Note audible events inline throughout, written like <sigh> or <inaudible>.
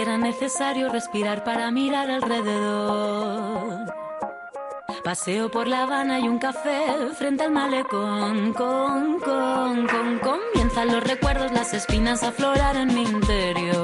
Era necesario respirar para mirar alrededor. Paseo por La Habana y un café frente al malecón. Con, con, con, comienzan los recuerdos, las espinas a aflorar en mi interior.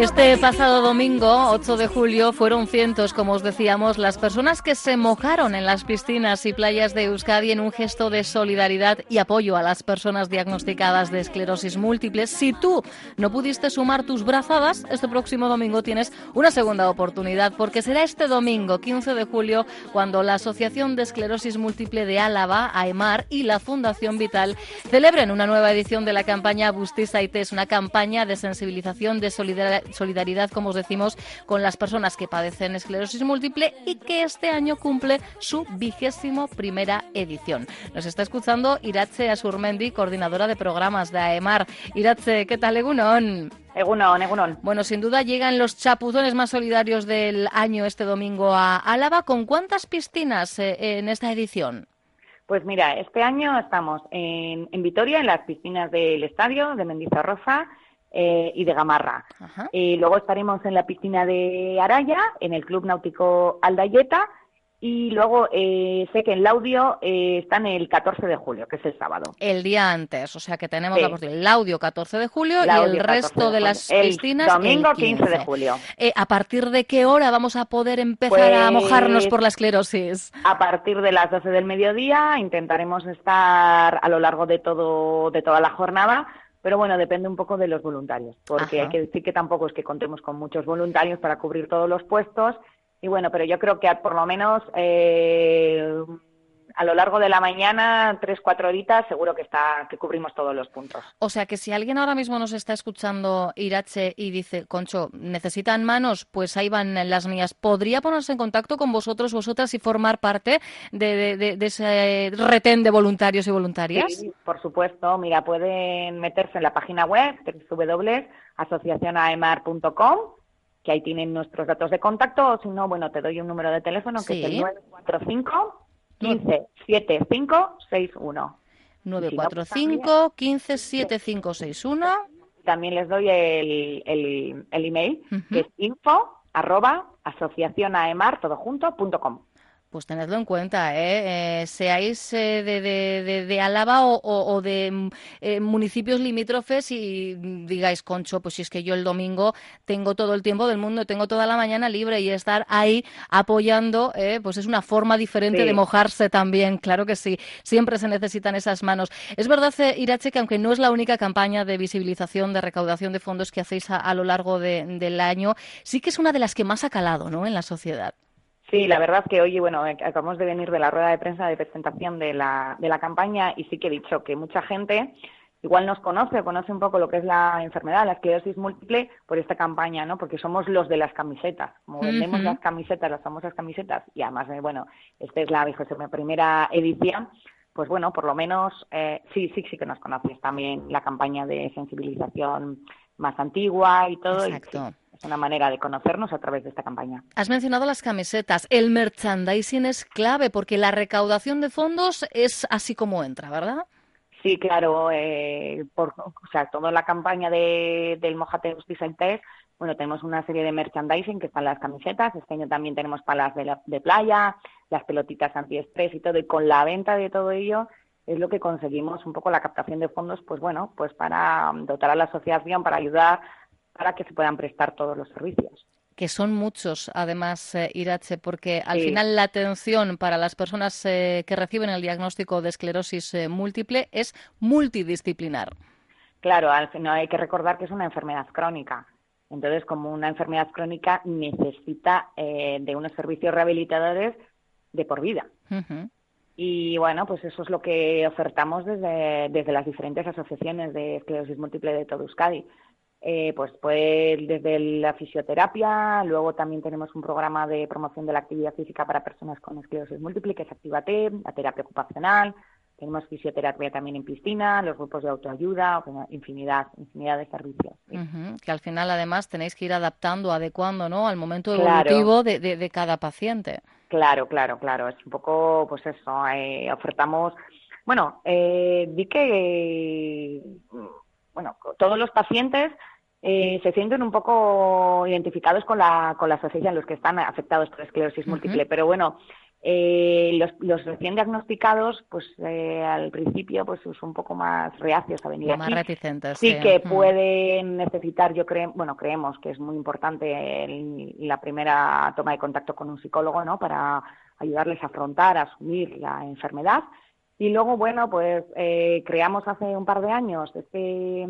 Este pasado domingo, 8 de julio, fueron cientos, como os decíamos, las personas que se mojaron en las piscinas y playas de Euskadi en un gesto de solidaridad y apoyo a las personas diagnosticadas de esclerosis múltiple. Si tú no pudiste sumar tus brazadas, este próximo domingo tienes una segunda oportunidad, porque será este domingo, 15 de julio, cuando la Asociación de Esclerosis Múltiple de Álava, AEMAR, y la Fundación Vital celebren una nueva edición de la campaña Bustiza es una campaña de sensibilización de solidaridad solidaridad, como os decimos, con las personas que padecen esclerosis múltiple y que este año cumple su vigésimo primera edición. Nos está escuchando Iratze Asurmendi, coordinadora de programas de AEMAR. Iratze, ¿qué tal, Egunon? Egunon, Egunon. Bueno, sin duda llegan los chapuzones más solidarios del año este domingo a Álava. ¿Con cuántas piscinas eh, en esta edición? Pues mira, este año estamos en, en Vitoria, en las piscinas del estadio de Mendizorroza, eh, y de Gamarra. Y luego estaremos en la piscina de Araya, en el Club Náutico Aldayeta, y luego eh, sé que en Laudio eh, están el 14 de julio, que es el sábado. El día antes, o sea que tenemos la el Laudio 14 de julio y el resto de, las piscinas domingo el 15. de julio. ¿A partir de qué hora vamos a poder empezar a mojarnos por la esclerosis? A partir de las 12 del mediodía intentaremos estar a lo largo de todo de toda la jornada pero bueno, depende un poco de los voluntarios, porque hay que decir que tampoco es que contemos con muchos voluntarios para cubrir todos los puestos. Y bueno, pero yo creo que por lo menos eh, a lo largo de la mañana, tres, cuatro horitas, seguro que está, que cubrimos todos los puntos. O sea que si alguien ahora mismo nos está escuchando, Irache, y dice, Concho, necesitan manos, pues ahí van las mías. ¿Podría ponerse en contacto con vosotros, vosotras, y formar parte de, ese retén de voluntarios y voluntarias? Sí, por supuesto. Mira, pueden meterse en la página web www.asociacionaemar.com que ahí tienen nuestros datos de contacto, o si no, bueno, te doy un número de teléfono que es el 945 15 7561. 945 15 7561. También les doy el, el, el email, que es info arroba asociacionaemar, todo junto, punto com. Pues tenedlo en cuenta, ¿eh? eh seáis eh, de, de, de, Álava o, de mm, eh, municipios limítrofes y digáis, Concho, pues si es que yo el domingo tengo todo el tiempo del mundo, tengo toda la mañana libre y estar ahí apoyando, pues es una forma diferente de mojarse también, claro que sí, siempre se necesitan esas manos. Es verdad, Irache, que aunque no es la única campaña de visibilización, de recaudación de fondos que hacéis a, lo largo del año, sí que es una de las que más ha calado, ¿no?, en la sociedad. Sí, la verdad es que hoy, bueno, eh, acabamos de venir de la rueda de prensa de presentación de la, de la campaña y sí que he dicho que mucha gente igual nos conoce, conoce un poco lo que es la enfermedad, la esclerosis múltiple, por esta campaña, ¿no? Porque somos los de las camisetas, como vendemos las camisetas, las famosas camisetas, y además, bueno, esta es la primera edición, pues bueno, por lo menos eh, sí, sí, sí que nos conoces también la campaña de sensibilización más antigua y todo. Exacto una manera de conocernos a través de esta campaña. Has mencionado las camisetas. El merchandising es clave porque la recaudación de fondos es así como entra, ¿verdad? Sí, claro. Eh, por, o sea, toda la campaña de, del Mojate Justicia Test, bueno, tenemos una serie de merchandising que están las camisetas. Este año también tenemos palas de, de playa, las pelotitas antiestrés y todo. Y con la venta de todo ello es lo que conseguimos un poco la captación de fondos, pues bueno, pues para dotar a la asociación, para ayudar para que se puedan prestar todos los servicios que son muchos, además, eh, Irache, porque al final la atención para las personas eh, que reciben el diagnóstico de esclerosis eh, múltiple es multidisciplinar. Claro, al final hay que recordar que es una enfermedad crónica. Entonces, como una enfermedad crónica necesita de unos servicios rehabilitadores de por vida. Y bueno, pues eso es lo que ofertamos desde, desde las diferentes asociaciones de esclerosis múltiple de todo Euskadi eh, pues, pues desde la fisioterapia, luego también tenemos un programa de promoción de la actividad física para personas con esclerosis múltiple, que es Activate, la terapia ocupacional, tenemos fisioterapia también en piscina, los grupos de autoayuda, infinidad, infinidad de servicios. que al final además tenéis que ir adaptando, adecuando, ¿no? Al momento evolutivo de, de, cada paciente. Claro, claro, claro. Es un poco, pues eso, eh, ofertamos, bueno, eh, di que, bueno, todos los pacientes eh, se sienten un poco identificados con la, con la asociación, los que están afectados por esclerosis múltiple, pero bueno, eh, los, los, recién diagnosticados, pues eh, al principio, pues son un poco más reacios a venir más reticentes. Sí, que pueden necesitar, yo creo, bueno, creemos que es muy importante la primera toma de contacto con un psicólogo, ¿no? Para ayudarles a afrontar, a asumir la enfermedad. Y luego, bueno, pues eh, creamos hace un par de años este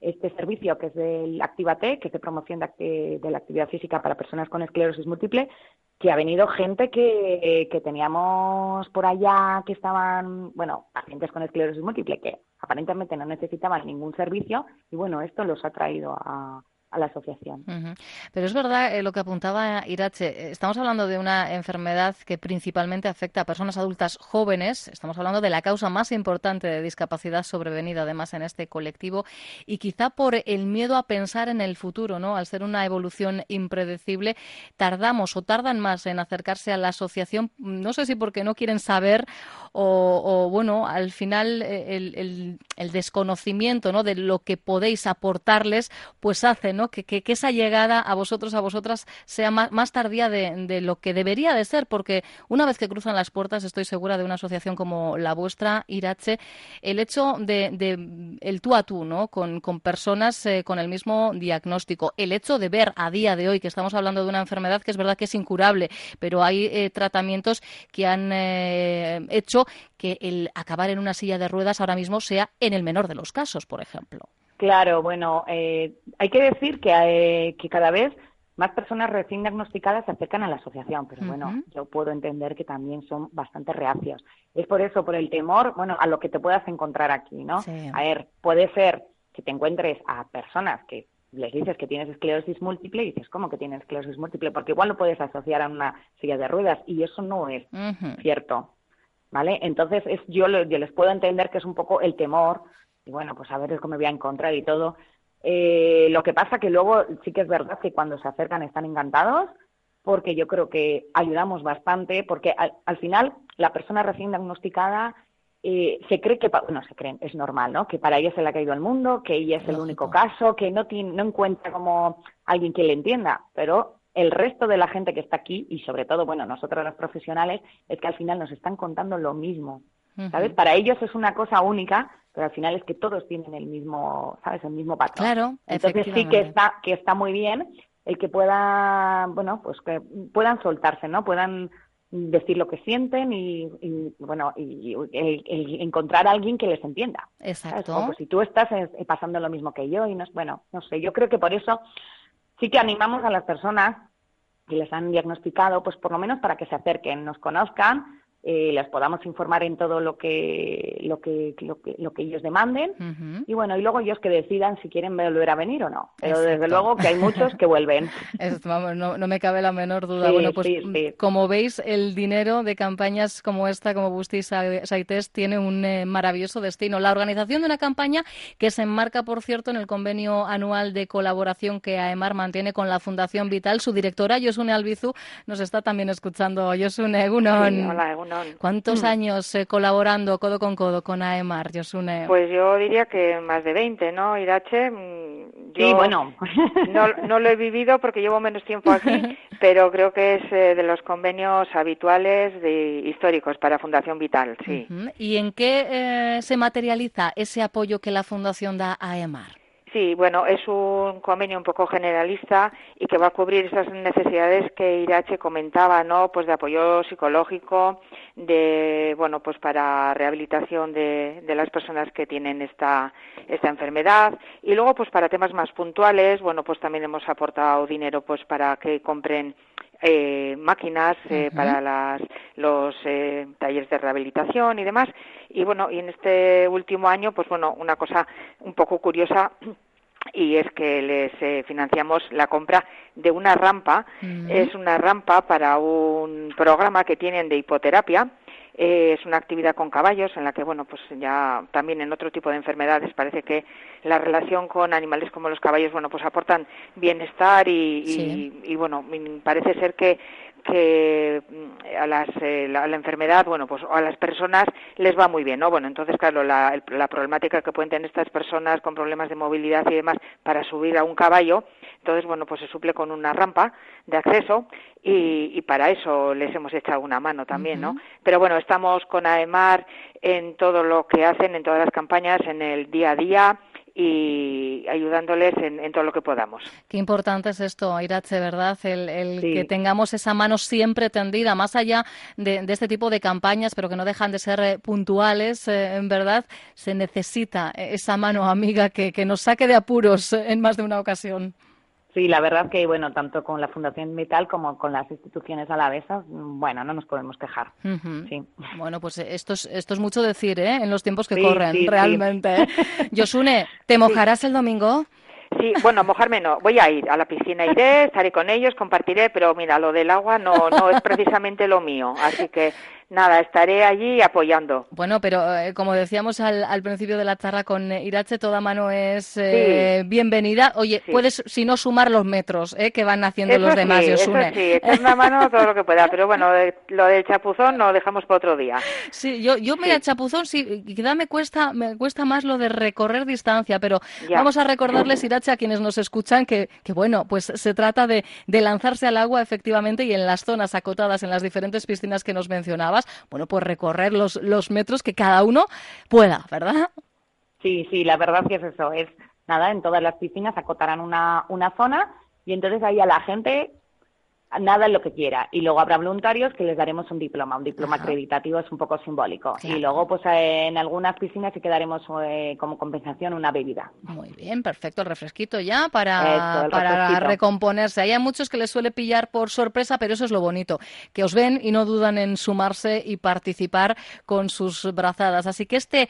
este servicio que es del Activate, que es de promoción de, de, la actividad física para personas con esclerosis múltiple, que ha venido gente que, que teníamos por allá que estaban, bueno, pacientes con esclerosis múltiple que aparentemente no necesitaban ningún servicio y bueno, esto los ha traído a, a la asociación. Pero es verdad eh, lo que apuntaba Irache. Eh, estamos hablando de una enfermedad que principalmente afecta a personas adultas jóvenes. Estamos hablando de la causa más importante de discapacidad sobrevenida, además, en este colectivo. Y quizá por el miedo a pensar en el futuro, ¿no? Al ser una evolución impredecible, tardamos o tardan más en acercarse a la asociación. No sé si porque no quieren saber o, bueno, al final eh, el, el, desconocimiento, ¿no? De lo que podéis aportarles, pues hace, ¿no? Que, esa llegada a vosotros, a vosotras, sea más, tardía de, lo que debería de ser, porque una vez que cruzan las puertas, estoy segura de una asociación como la vuestra, Irache, el hecho de, el tú a tú, ¿no? Con, personas eh, con el mismo diagnóstico, el hecho de ver a día de hoy que estamos hablando de una enfermedad que es verdad que es incurable, pero hay eh, tratamientos que han eh, hecho que el acabar en una silla de ruedas ahora mismo sea en el menor de los casos, por ejemplo. Claro, bueno, eh, hay que decir que, eh, que cada vez más personas recién diagnosticadas se acercan a la asociación, pero bueno, yo puedo entender que también son bastante reacios. Es por eso, por el temor, bueno, a lo que te puedas encontrar aquí, ¿no? A ver, puede ser que te encuentres a personas que les dices que tienes esclerosis múltiple y dices, ¿cómo que tienes esclerosis múltiple? Porque igual lo puedes asociar a una silla de ruedas y eso no es cierto, ¿vale? Entonces, es, yo, yo les puedo entender que es un poco el temor y bueno, pues a ver cómo me voy a encontrar y todo. Eh, lo que pasa que luego sí que es verdad que cuando se acercan están encantados, porque yo creo que ayudamos bastante, porque al, final la persona recién diagnosticada eh, se cree que, bueno, se creen, es normal, ¿no? Que para ella se le ha caído el mundo, que ella es el único caso, que no, tiene, no encuentra como alguien que le entienda, pero el resto de la gente que está aquí, y sobre todo, bueno, nosotros los profesionales, es que al final nos están contando lo mismo, ¿sabes? Para ellos es una cosa única, pero al final es que todos tienen el mismo, ¿sabes? El mismo patrón. Claro, Entonces sí que está, que está muy bien el que pueda, bueno, pues que puedan soltarse, ¿no? Puedan decir lo que sienten y, bueno, y, el, encontrar a alguien que les entienda. Exacto. Pues si tú estás eh, pasando lo mismo que yo y no, bueno, no sé, yo creo que por eso sí que animamos a las personas que les han diagnosticado, pues por lo menos para que se acerquen, nos conozcan, eh, les podamos informar en todo lo que lo que lo que, lo que ellos demanden. Y bueno y luego ellos que decidan si quieren volver a venir o no. Pero desde luego que hay muchos que vuelven. <laughs> Vamos, no, no, me cabe la menor duda. Bueno pues como veis el dinero de campañas como esta como Busti Saites tiene un eh, maravilloso destino. La organización de una campaña que se enmarca por cierto en el convenio anual de colaboración que AEMAR mantiene con la Fundación Vital. Su directora Yosune Albizu nos está también escuchando. Yosune Egunon. hola Egunon ¿Cuántos mm. años eh, colaborando codo con codo con AEMAR, Josune? Pues yo diría que más de 20, ¿no, Irache? Mm, yo sí, bueno. <laughs> no, no lo he vivido porque llevo menos tiempo aquí, <laughs> pero creo que es eh, de los convenios habituales de, históricos para Fundación Vital, sí. ¿Y en qué eh, se materializa ese apoyo que la Fundación da a AEMAR? Sí, bueno, es un convenio un poco generalista y que va a cubrir esas necesidades que Irache comentaba, ¿no? Pues de apoyo psicológico, de, bueno, pues para rehabilitación de, de las personas que tienen esta, esta enfermedad y luego pues para temas más puntuales, bueno, pues también hemos aportado dinero pues para que compren eh, máquinas eh, para las, los eh, talleres de rehabilitación y demás. Y bueno, y en este último año, pues bueno, una cosa un poco curiosa <clears throat> y es que les eh, financiamos la compra de una rampa. Es una rampa para un programa que tienen de hipoterapia. Eh, es una actividad con caballos en la que, bueno, pues ya también en otro tipo de enfermedades parece que la relación con animales como los caballos, bueno, pues aportan bienestar y, y bueno, parece ser que que mm, a, las, eh, la, enfermedad, bueno, pues a las personas les va muy bien, ¿no? Bueno, entonces, claro, la, la, problemática que pueden tener estas personas con problemas de movilidad y demás para subir a un caballo, entonces, bueno, pues se suple con una rampa de acceso y, y para eso les hemos echado una mano también, ¿no? Pero bueno, estamos con AEMAR en todo lo que hacen, en todas las campañas, en el día a día, y ayudándoles en, todo lo que podamos. Qué importante es esto, Irache, ¿verdad? El, que tengamos esa mano siempre tendida, más allá de, este tipo de campañas, pero que no dejan de ser eh, puntuales, eh, en verdad, se necesita esa mano amiga que, que nos saque de apuros en más de una ocasión. Sí, la verdad que, bueno, tanto con la Fundación Vital como con las instituciones alavesas, bueno, no nos podemos quejar. sí. Bueno, pues esto es, esto es mucho decir, ¿eh? En los tiempos que corren, realmente. ¿eh? <laughs> Yosune, ¿te mojarás el domingo? Sí, bueno, mojarme no. Voy a ir a la piscina, iré, estaré con ellos, compartiré, pero mira, lo del agua no, no es precisamente lo mío. Así que nada, estaré allí apoyando. Bueno, pero eh, como decíamos al, principio de la charla con Irache, toda mano es eh, bienvenida. Oye, puedes, si no, sumar los metros eh, que van haciendo los demás. Sí, eso sí, echar una mano todo lo que pueda. Pero bueno, lo del chapuzón lo dejamos para otro día. Sí, yo, yo mira, chapuzón sí, quizá me cuesta, me cuesta más lo de recorrer distancia, pero vamos a recordarles, Irache, a quienes nos escuchan, que, que bueno, pues se trata de, de lanzarse al agua efectivamente y en las zonas acotadas, en las diferentes piscinas que nos mencionabas bueno, pues recorrer los, los metros que cada uno pueda, ¿verdad? Sí, sí, la verdad que es eso, es nada, en todas las piscinas acotarán una, una zona y entonces ahí a la gente nada en lo que quiera. Y luego habrá voluntarios que les daremos un diploma. Un diploma acreditativo es un poco simbólico. Y luego, pues en algunas piscinas sí que daremos eh, como compensación una bebida. Muy bien, perfecto. El refresquito ya para, para recomponerse. Hay muchos que les suele pillar por sorpresa, pero eso es lo bonito. Que os ven y no dudan en sumarse y participar con sus brazadas. Así que este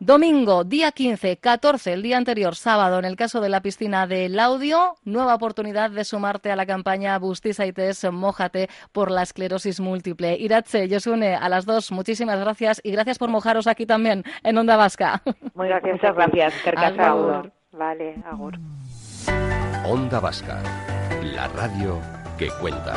Domingo, día 15, 14, el día anterior, sábado, en el caso de la piscina del audio, nueva oportunidad de sumarte a la campaña Bustis Aites Mójate por la esclerosis múltiple. Iratze, Yosune, a las dos, muchísimas gracias y gracias por mojaros aquí también en Onda Vasca. Muy gracias, muchas gracias. Agur. Vale, agur. Onda Vasca, la radio que cuenta.